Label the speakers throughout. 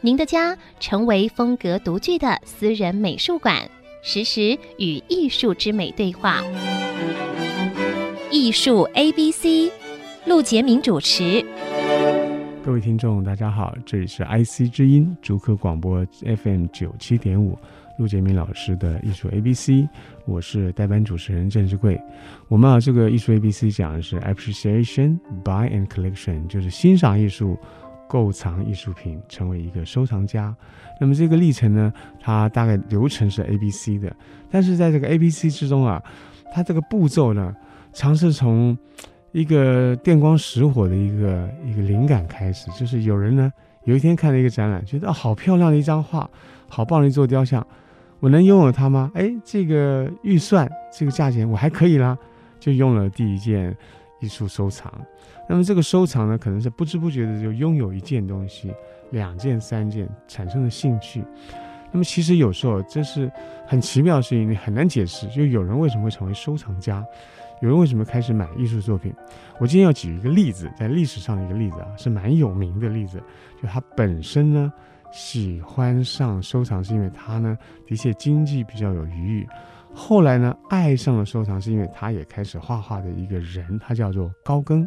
Speaker 1: 您的家成为风格独具的私人美术馆，实时与艺术之美对话。艺术 A B C，陆杰明主持。
Speaker 2: 各位听众，大家好，这里是 IC 之音竹科广播 FM 九七点五，陆杰明老师的艺术 A B C，我是代班主持人郑志贵。我们啊，这个艺术 A B C 讲的是 Appreciation, Buy and Collection，就是欣赏艺术。购藏艺术品，成为一个收藏家。那么这个历程呢，它大概流程是 A B C 的。但是在这个 A B C 之中啊，它这个步骤呢，常是从一个电光石火的一个一个灵感开始。就是有人呢，有一天看了一个展览，觉得啊，好漂亮的一张画，好棒的一座雕像，我能拥有它吗？哎，这个预算，这个价钱，我还可以啦，就用了第一件艺术收藏。那么这个收藏呢，可能是不知不觉的就拥有一件东西、两件、三件，产生了兴趣。那么其实有时候这是很奇妙的事情，你很难解释。就有人为什么会成为收藏家，有人为什么开始买艺术作品？我今天要举一个例子，在历史上的一个例子啊，是蛮有名的例子。就他本身呢喜欢上收藏，是因为他呢的确经济比较有余裕。后来呢爱上了收藏，是因为他也开始画画的一个人，他叫做高更。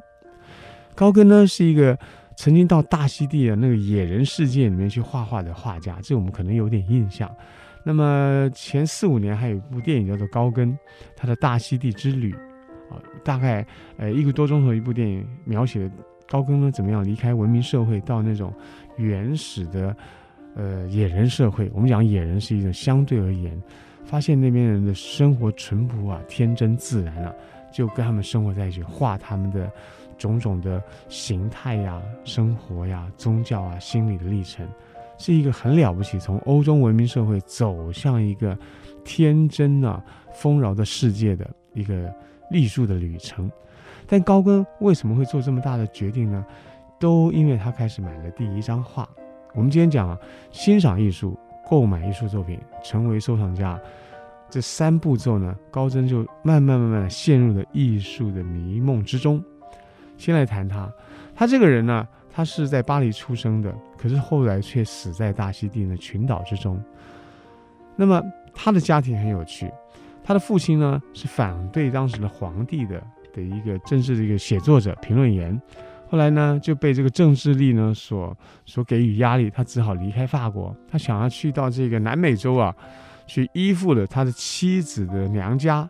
Speaker 2: 高更呢是一个曾经到大溪地的那个野人世界里面去画画的画家，这我们可能有点印象。那么前四五年还有一部电影叫做《高更》，他的大溪地之旅啊，大概呃一个多钟头一部电影，描写高更呢怎么样离开文明社会到那种原始的呃野人社会。我们讲野人是一种相对而言，发现那边人的生活淳朴啊、天真自然啊，就跟他们生活在一起，画他们的。种种的形态呀、生活呀、宗教啊、心理的历程，是一个很了不起。从欧洲文明社会走向一个天真啊、丰饶的世界的一个艺术的旅程。但高更为什么会做这么大的决定呢？都因为他开始买了第一张画。我们今天讲啊，欣赏艺术、购买艺术作品、成为收藏家这三步骤呢，高更就慢慢慢慢陷入了艺术的迷梦之中。先来谈他，他这个人呢，他是在巴黎出生的，可是后来却死在大溪地的群岛之中。那么他的家庭很有趣，他的父亲呢是反对当时的皇帝的的一个政治的一个写作者、评论员，后来呢就被这个政治力呢所所给予压力，他只好离开法国，他想要去到这个南美洲啊，去依附了他的妻子的娘家，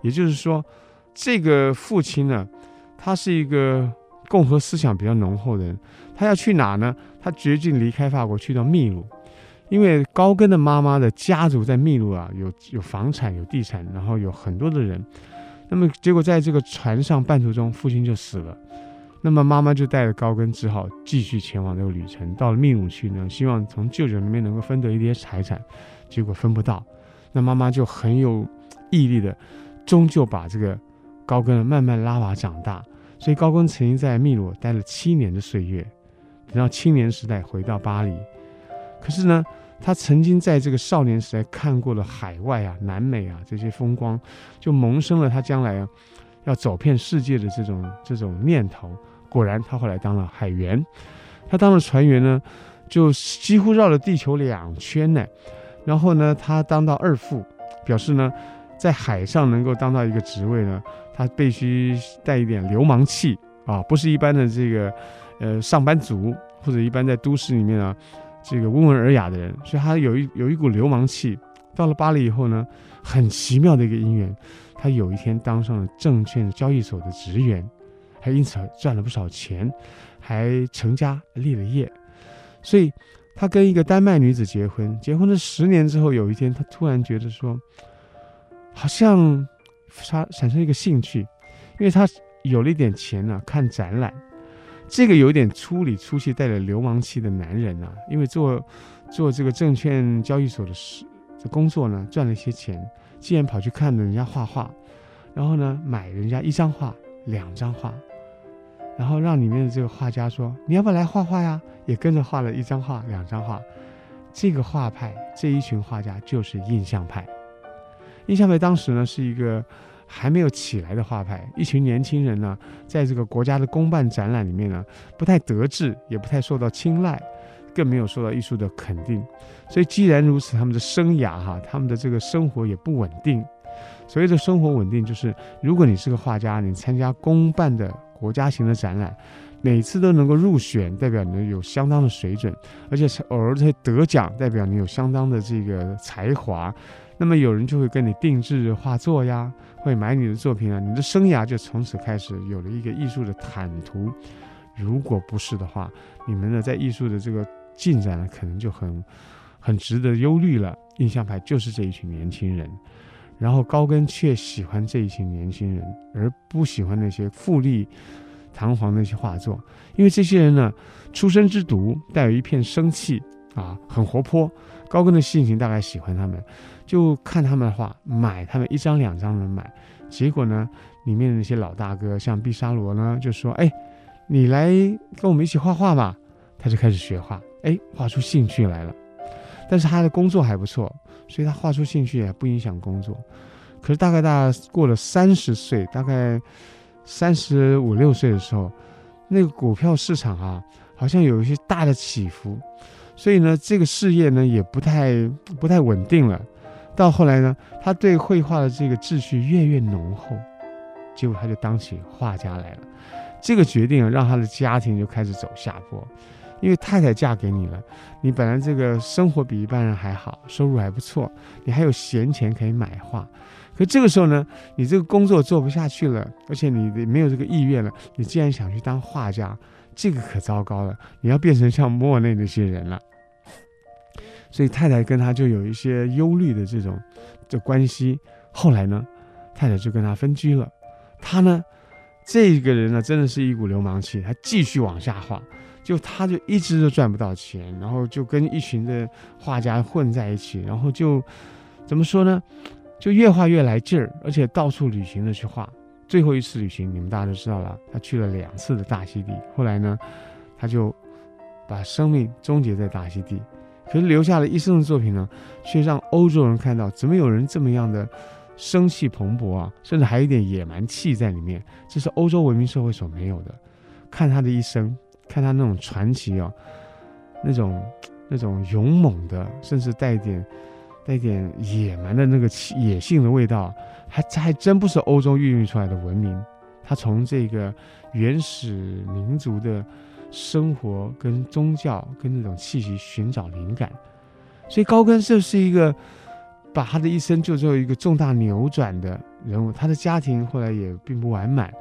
Speaker 2: 也就是说，这个父亲呢。他是一个共和思想比较浓厚的人，他要去哪呢？他决定离开法国，去到秘鲁，因为高更的妈妈的家族在秘鲁啊，有有房产、有地产，然后有很多的人。那么结果在这个船上半途中，父亲就死了。那么妈妈就带着高更，只好继续前往这个旅程，到了秘鲁去呢，希望从舅舅那边能够分得一点财产，结果分不到。那妈妈就很有毅力的，终究把这个。高更慢慢拉拔长大，所以高更曾经在秘鲁待了七年的岁月，等到青年时代回到巴黎。可是呢，他曾经在这个少年时代看过了海外啊、南美啊这些风光，就萌生了他将来啊要走遍世界的这种这种念头。果然，他后来当了海员，他当了船员呢，就几乎绕了地球两圈呢。然后呢，他当到二副，表示呢，在海上能够当到一个职位呢。他必须带一点流氓气啊，不是一般的这个，呃，上班族或者一般在都市里面啊，这个温文尔雅的人，所以他有一有一股流氓气。到了巴黎以后呢，很奇妙的一个因缘，他有一天当上了证券交易所的职员，还因此赚了不少钱，还成家立了业。所以他跟一个丹麦女子结婚，结婚了十年之后，有一天他突然觉得说，好像。他产生一个兴趣，因为他有了一点钱呢、看展览。这个有点粗里粗气、带着流氓气的男人啊，因为做做这个证券交易所的事这工作呢，赚了一些钱，既然跑去看了人家画画，然后呢，买人家一张画、两张画，然后让里面的这个画家说：“你要不要来画画呀？”也跟着画了一张画、两张画。这个画派这一群画家就是印象派。印象派当时呢是一个还没有起来的画派，一群年轻人呢，在这个国家的公办展览里面呢，不太得志，也不太受到青睐，更没有受到艺术的肯定。所以既然如此，他们的生涯哈，他们的这个生活也不稳定。所谓的生活稳定，就是如果你是个画家，你参加公办的国家型的展览。每次都能够入选，代表你有相当的水准，而且偶尔会得奖，代表你有相当的这个才华。那么有人就会跟你定制画作呀，会买你的作品啊，你的生涯就从此开始有了一个艺术的坦途。如果不是的话，你们呢在艺术的这个进展呢，可能就很很值得忧虑了。印象派就是这一群年轻人，然后高更却喜欢这一群年轻人，而不喜欢那些富丽。堂皇的一些画作，因为这些人呢，出生之毒，带有一片生气啊，很活泼。高更的性情大概喜欢他们，就看他们的画，买他们一张两张的买。结果呢，里面的那些老大哥，像毕沙罗呢，就说：“哎，你来跟我们一起画画吧。”他就开始学画，哎，画出兴趣来了。但是他的工作还不错，所以他画出兴趣也不影响工作。可是大概大过了三十岁，大概。三十五六岁的时候，那个股票市场啊，好像有一些大的起伏，所以呢，这个事业呢也不太不太稳定了。到后来呢，他对绘画的这个志趣越越浓厚，结果他就当起画家来了。这个决定，让他的家庭就开始走下坡，因为太太嫁给你了，你本来这个生活比一般人还好，收入还不错，你还有闲钱可以买画。可这个时候呢，你这个工作做不下去了，而且你没有这个意愿了。你既然想去当画家，这个可糟糕了，你要变成像莫内那些人了。所以太太跟他就有一些忧虑的这种的关系。后来呢，太太就跟他分居了。他呢，这个人呢，真的是一股流氓气，他继续往下画，就他就一直都赚不到钱，然后就跟一群的画家混在一起，然后就怎么说呢？就越画越来劲儿，而且到处旅行的去画。最后一次旅行，你们大家都知道了，他去了两次的大溪地。后来呢，他就把生命终结在大溪地。可是留下了一生的作品呢，却让欧洲人看到，怎么有人这么样的生气蓬勃啊，甚至还有一点野蛮气在里面。这是欧洲文明社会所没有的。看他的一生，看他那种传奇哦，那种那种勇猛的，甚至带点。带点野蛮的那个野性的味道，还还真不是欧洲孕育出来的文明，他从这个原始民族的生活跟宗教跟那种气息寻找灵感，所以高更就是一个把他的一生就做一个重大扭转的人物。他的家庭后来也并不完满，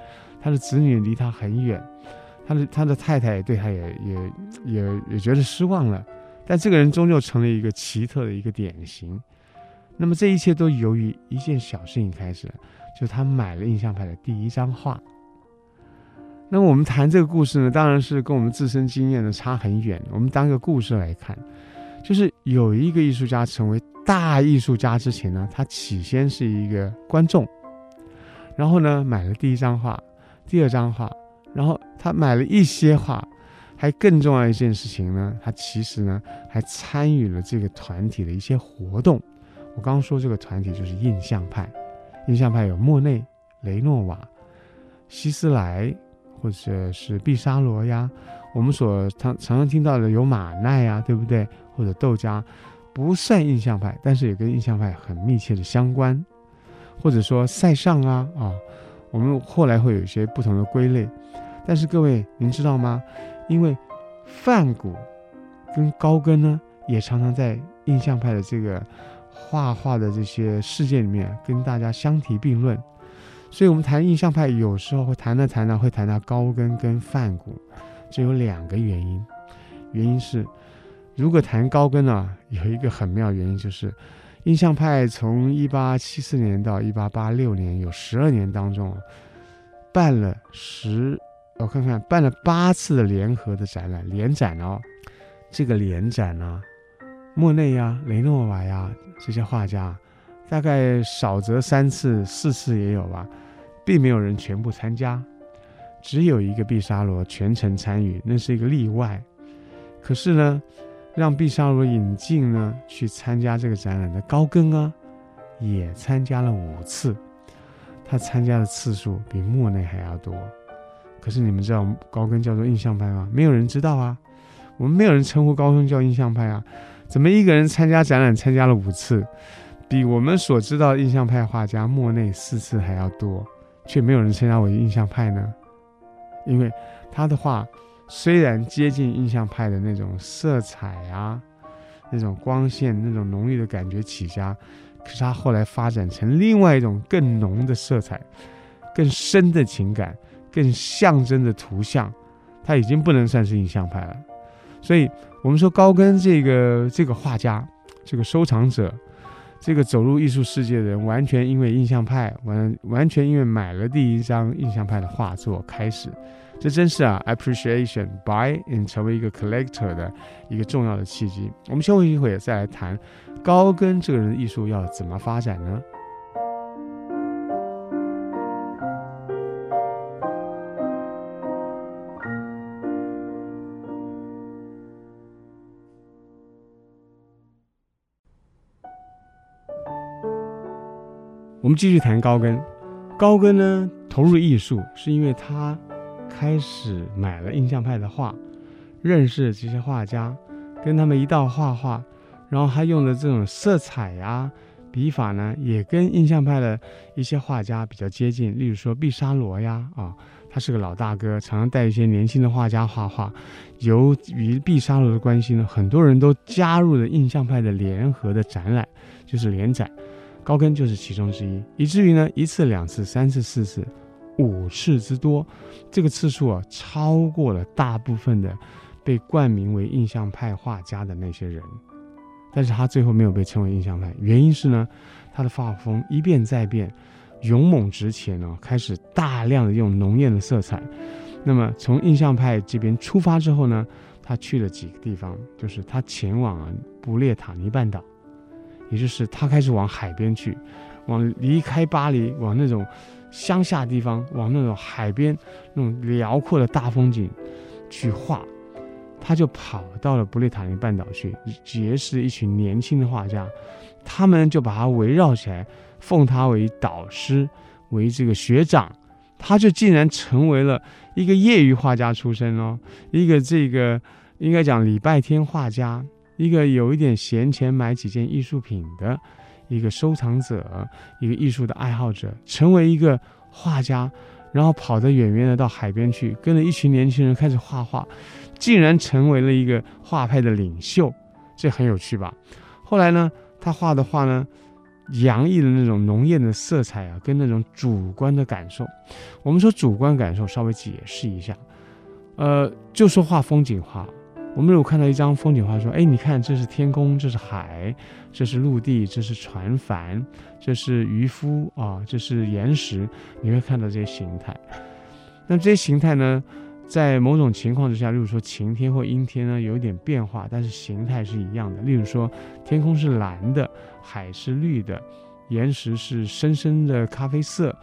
Speaker 2: 他的子女离他很远，他的他的太太对他也也也也觉得失望了。但这个人终究成了一个奇特的一个典型。那么这一切都由于一件小事情开始，就他买了印象派的第一张画。那么我们谈这个故事呢，当然是跟我们自身经验呢差很远。我们当个故事来看，就是有一个艺术家成为大艺术家之前呢，他起先是一个观众，然后呢买了第一张画、第二张画，然后他买了一些画。还更重要一件事情呢，他其实呢还参与了这个团体的一些活动。我刚刚说这个团体就是印象派，印象派有莫内、雷诺瓦、希斯莱或者是毕沙罗呀，我们所常常常听到的有马奈呀，对不对？或者窦家，不算印象派，但是也跟印象派很密切的相关。或者说塞尚啊啊，我们后来会有一些不同的归类。但是各位，您知道吗？因为梵谷跟高更呢，也常常在印象派的这个画画的这些世界里面跟大家相提并论，所以我们谈印象派有时候会谈到谈到会谈到高更跟梵谷，这有两个原因，原因是如果谈高更呢，有一个很妙原因就是印象派从一八七四年到一八八六年有十二年当中办了十。我看看，办了八次的联合的展览，联展哦，这个联展呢，莫内呀、雷诺瓦呀这些画家，大概少则三次、四次也有吧，并没有人全部参加，只有一个毕沙罗全程参与，那是一个例外。可是呢，让毕沙罗引进呢去参加这个展览的高更啊，也参加了五次，他参加的次数比莫内还要多。可是你们知道高更叫做印象派吗？没有人知道啊，我们没有人称呼高更叫印象派啊。怎么一个人参加展览参加了五次，比我们所知道的印象派画家莫内四次还要多，却没有人称他为印象派呢？因为他的画虽然接近印象派的那种色彩啊，那种光线、那种浓郁的感觉起家，可是他后来发展成另外一种更浓的色彩，更深的情感。更象征的图像，他已经不能算是印象派了。所以，我们说高更这个这个画家，这个收藏者，这个走入艺术世界的人，完全因为印象派，完完全因为买了第一张印象派的画作开始。这真是啊，appreciation buy in 成为一个 collector 的一个重要的契机。我们休息一会儿再来谈高更这个人的艺术要怎么发展呢？我们继续谈高更。高更呢，投入艺术是因为他开始买了印象派的画，认识这些画家，跟他们一道画画，然后他用的这种色彩呀、笔法呢，也跟印象派的一些画家比较接近。例如说毕沙罗呀，啊，他是个老大哥，常常带一些年轻的画家画画。由于毕沙罗的关系呢，很多人都加入了印象派的联合的展览，就是联展。高更就是其中之一，以至于呢，一次、两次、三次、四次、五次之多，这个次数啊，超过了大部分的被冠名为印象派画家的那些人。但是他最后没有被称为印象派，原因是呢，他的画风一变再变，勇猛直前呢，开始大量的用浓艳的色彩。那么从印象派这边出发之后呢，他去了几个地方，就是他前往了布列塔尼半岛。也就是他开始往海边去，往离开巴黎，往那种乡下地方，往那种海边那种辽阔的大风景去画。他就跑到了布列塔尼半岛去，结识一群年轻的画家，他们就把他围绕起来，奉他为导师，为这个学长。他就竟然成为了一个业余画家出身哦，一个这个应该讲礼拜天画家。一个有一点闲钱买几件艺术品的一个收藏者，一个艺术的爱好者，成为一个画家，然后跑得远远的到海边去，跟着一群年轻人开始画画，竟然成为了一个画派的领袖，这很有趣吧？后来呢，他画的画呢，洋溢的那种浓艳的色彩啊，跟那种主观的感受。我们说主观感受，稍微解释一下，呃，就说画风景画。我们如果看到一张风景画，说：“哎，你看，这是天空，这是海，这是陆地，这是船帆，这是渔夫啊，这是岩石。”你会看到这些形态。那这些形态呢，在某种情况之下，例如说晴天或阴天呢，有一点变化，但是形态是一样的。例如说，天空是蓝的，海是绿的，岩石是深深的咖啡色，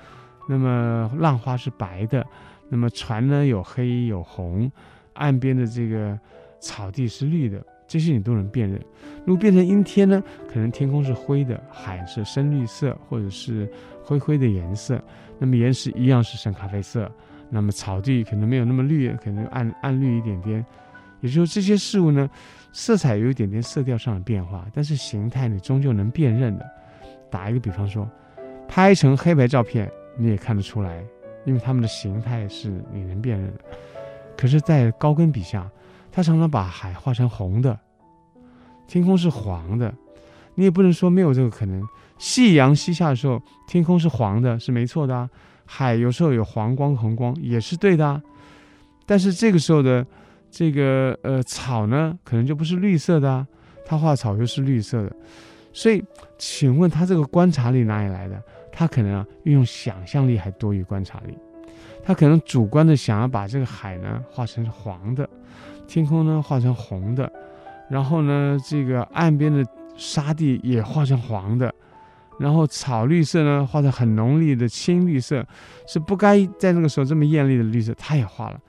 Speaker 2: 那么浪花是白的，那么船呢有黑有红，岸边的这个。草地是绿的，这些你都能辨认。如果变成阴天呢？可能天空是灰的，海是深绿色或者是灰灰的颜色。那么岩石一样是深咖啡色。那么草地可能没有那么绿，可能暗暗绿一点点。也就是，这些事物呢，色彩有一点点色调上的变化，但是形态你终究能辨认的。打一个比方说，拍成黑白照片你也看得出来，因为它们的形态是你能辨认的。可是，在高更笔下。他常常把海画成红的，天空是黄的，你也不能说没有这个可能。夕阳西下的时候，天空是黄的，是没错的啊。海有时候有黄光、红光，也是对的啊。但是这个时候的这个呃草呢，可能就不是绿色的啊。他画草又是绿色的，所以请问他这个观察力哪里来的？他可能啊运用想象力还多于观察力。他可能主观的想要把这个海呢画成黄的。天空呢画成红的，然后呢，这个岸边的沙地也画成黄的，然后草绿色呢画成很浓丽的青绿色，是不该在那个时候这么艳丽的绿色，他也画了，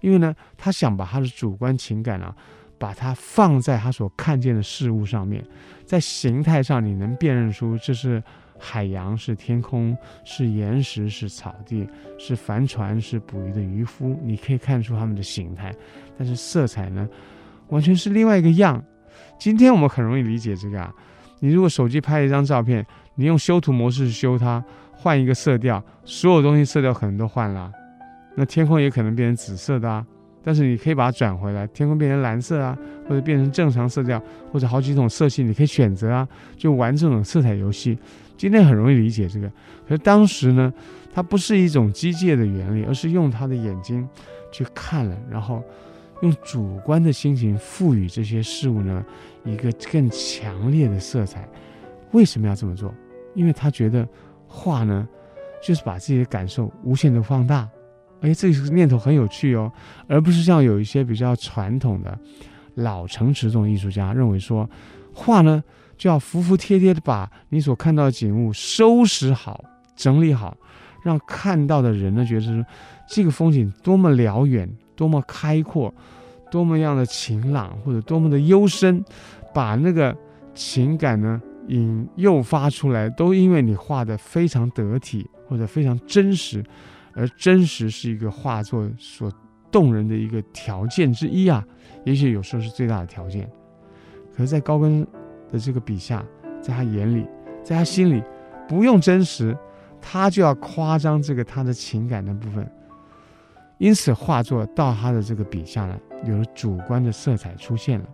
Speaker 2: 因为呢，他想把他的主观情感啊，把它放在他所看见的事物上面，在形态上你能辨认出这是海洋，是天空，是岩石，是草地，是帆船，是捕鱼的渔夫，你可以看出他们的形态，但是色彩呢？完全是另外一个样。今天我们很容易理解这个啊。你如果手机拍一张照片，你用修图模式修它，换一个色调，所有东西色调可能都换了。那天空也可能变成紫色的啊。但是你可以把它转回来，天空变成蓝色啊，或者变成正常色调，或者好几种色系你可以选择啊，就玩这种色彩游戏。今天很容易理解这个，可是当时呢，它不是一种机械的原理，而是用他的眼睛去看了，然后。用主观的心情赋予这些事物呢一个更强烈的色彩，为什么要这么做？因为他觉得画呢，就是把自己的感受无限的放大。哎，这个念头很有趣哦，而不是像有一些比较传统的老成持这种艺术家认为说，画呢就要服服帖帖的把你所看到的景物收拾好、整理好，让看到的人呢觉得说这个风景多么辽远。多么开阔，多么样的晴朗，或者多么的幽深，把那个情感呢引诱发出来，都因为你画得非常得体或者非常真实，而真实是一个画作所动人的一个条件之一啊，也许有时候是最大的条件。可是，在高更的这个笔下，在他眼里，在他心里，不用真实，他就要夸张这个他的情感的部分。因此，画作到他的这个笔下呢，有了主观的色彩出现了。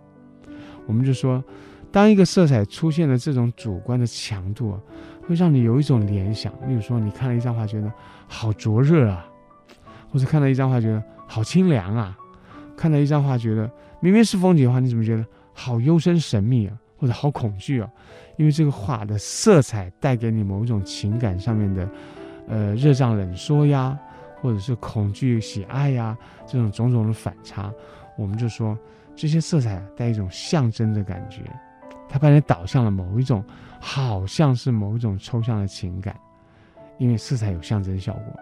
Speaker 2: 我们就说，当一个色彩出现了这种主观的强度啊，会让你有一种联想。例如说，你看了一张画，觉得好灼热啊；或者看了一张画，觉得好清凉啊；看了一张画，觉得明明是风景画，你怎么觉得好幽深神秘啊？或者好恐惧啊？因为这个画的色彩带给你某一种情感上面的，呃，热胀冷缩呀。或者是恐惧、喜爱呀，这种种种的反差，我们就说这些色彩带一种象征的感觉，它把你导向了某一种，好像是某一种抽象的情感，因为色彩有象征效果，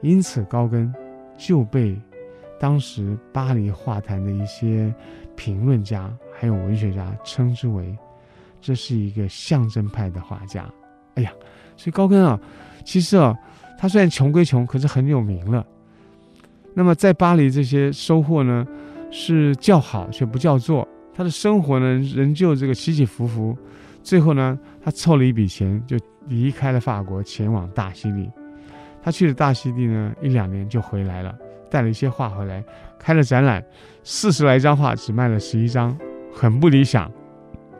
Speaker 2: 因此高更就被当时巴黎画坛的一些评论家还有文学家称之为这是一个象征派的画家。哎呀，所以高更啊，其实啊。他虽然穷归穷，可是很有名了。那么在巴黎这些收获呢，是叫好却不叫座。他的生活呢，仍旧这个起起伏伏。最后呢，他凑了一笔钱，就离开了法国，前往大溪地。他去了大溪地呢，一两年就回来了，带了一些画回来，开了展览，四十来张画只卖了十一张，很不理想。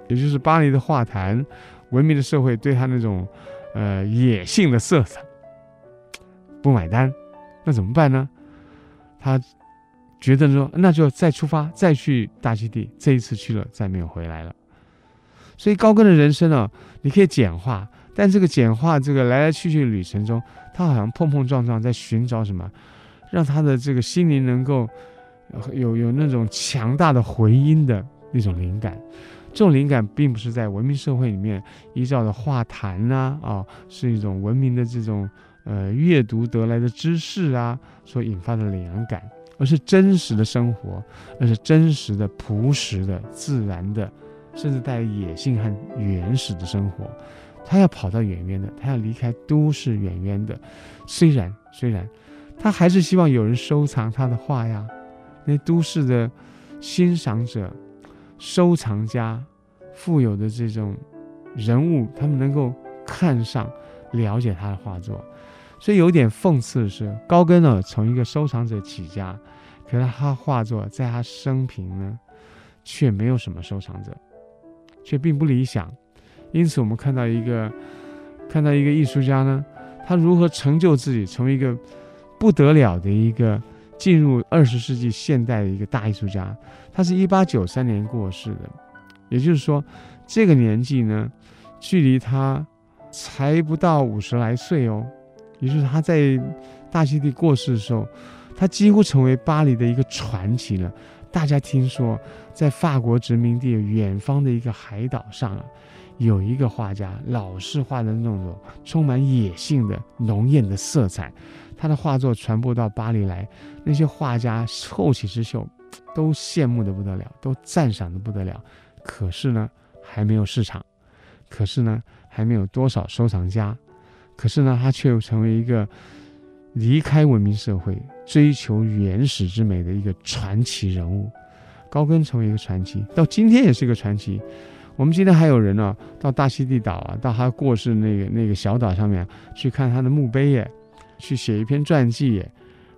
Speaker 2: 也就是巴黎的画坛，文明的社会对他那种呃野性的色彩。不买单，那怎么办呢？他觉得说，那就再出发，再去大溪地。这一次去了，再没有回来了。所以高更的人生啊，你可以简化，但这个简化，这个来来去去的旅程中，他好像碰碰撞撞，在寻找什么，让他的这个心灵能够有有那种强大的回音的那种灵感。这种灵感并不是在文明社会里面依照的画坛呐，啊、是一种文明的这种。呃，阅读得来的知识啊，所引发的灵感，而是真实的生活，而是真实的、朴实的、自然的，甚至带野性和原始的生活。他要跑到远远的，他要离开都市远远的。虽然虽然，他还是希望有人收藏他的画呀。那都市的欣赏者、收藏家、富有的这种人物，他们能够看上、了解他的画作。所以有点讽刺的是，高更呢从一个收藏者起家，可是他画作在他生平呢，却没有什么收藏者，却并不理想。因此，我们看到一个看到一个艺术家呢，他如何成就自己，成为一个不得了的一个进入二十世纪现代的一个大艺术家。他是一八九三年过世的，也就是说，这个年纪呢，距离他才不到五十来岁哦。也就是他在大溪地过世的时候，他几乎成为巴黎的一个传奇了。大家听说，在法国殖民地远方的一个海岛上啊，有一个画家，老是画的那种充满野性的浓艳的色彩。他的画作传播到巴黎来，那些画家后起之秀都羡慕的不得了，都赞赏的不得了。可是呢，还没有市场；可是呢，还没有多少收藏家；可是呢，他却又成为一个。离开文明社会，追求原始之美的一个传奇人物，高更成为一个传奇，到今天也是一个传奇。我们今天还有人呢、到大溪地岛啊，到他过世那个那个小岛上面去看他的墓碑耶，去写一篇传记耶，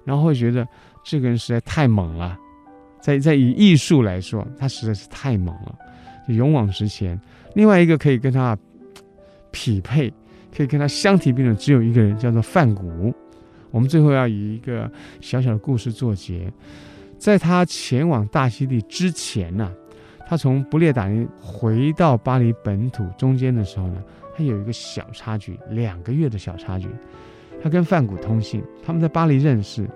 Speaker 2: 然后会觉得这个人实在太猛了，在在以艺术来说，他实在是太猛了，勇往直前。另外一个可以跟他匹配，可以跟他相提并论，只有一个人，叫做梵谷。我们最后要以一个小小的故事作结，在他前往大溪地之前呢、他从不列颠回到巴黎本土中间的时候呢，他有一个小插曲，两个月的小插曲。他跟梵谷通信，他们在巴黎认识，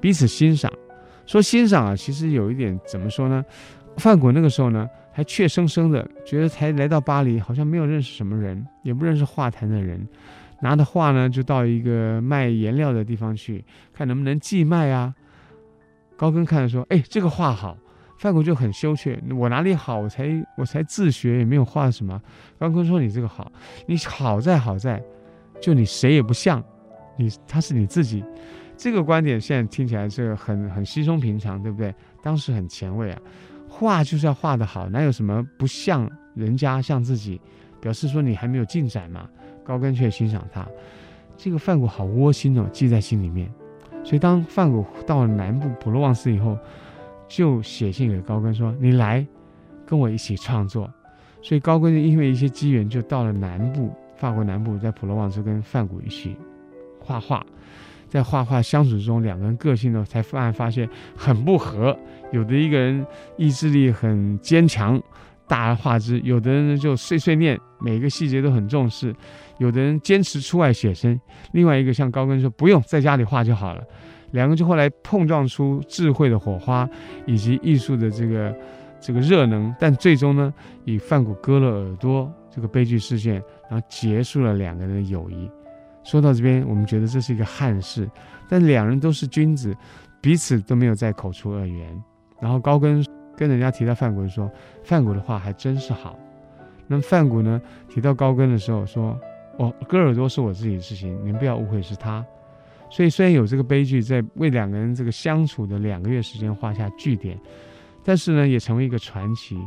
Speaker 2: 彼此欣赏。说欣赏啊，其实有一点怎么说呢？范谷那个时候呢，还怯生生的觉得才来到巴黎，好像没有认识什么人，也不认识画坛的人。拿的画呢，就到一个卖颜料的地方去，看能不能寄卖啊。高更看了说：“哎，这个画好。”范谷就很羞怯：“我哪里好？我才我才自学，也没有画什么。”高更说：“你这个好，你好在好在，就你谁也不像，你他是你自己。”这个观点现在听起来是很很稀松平常，对不对？当时很前卫啊。画就是要画得好，哪有什么不像人家像自己？表示说你还没有进展嘛。高更却欣赏他，这个梵谷好窝心哦，记在心里面。所以当梵谷到了南部普罗旺斯以后，就写信给高更说：“你来跟我一起创作。”所以高更因为一些机缘，就到了南部，法国南部，在普罗旺斯跟梵谷一起画画。在画画相处中，两个人个性呢，才突然发现很不合。有的一个人意志力很坚强。大而化之，有的人就碎碎念，每个细节都很重视；有的人坚持出外写生，另外一个像高更说不用在家里画就好了。两个人就后来碰撞出智慧的火花，以及艺术的这个这个热能，但最终呢以梵谷割了耳朵这个悲剧事件，然后结束了两个人的友谊。说到这边，我们觉得这是一个憾事，但两人都是君子，彼此都没有再口出恶言。然后高更。跟人家提到范谷说，范谷的话还真是好。那么梵谷呢，提到高更的时候说，哦，割耳朵是我自己的事情，您不要误会是他。所以虽然有这个悲剧在为两个人这个相处的两个月时间画下句点，但是呢，也成为一个传奇，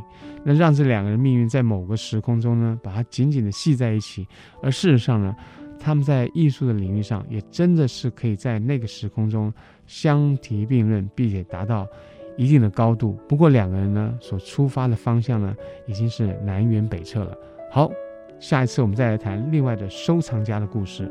Speaker 2: 那让这两个人命运在某个时空中呢，把它紧紧的系在一起。而事实上呢，他们在艺术的领域上，也真的是可以在那个时空中相提并论，并且达到。一定的高度，不过两个人呢所出发的方向呢已经是南辕北辙了。好，下一次我们再来谈另外的收藏家的故事。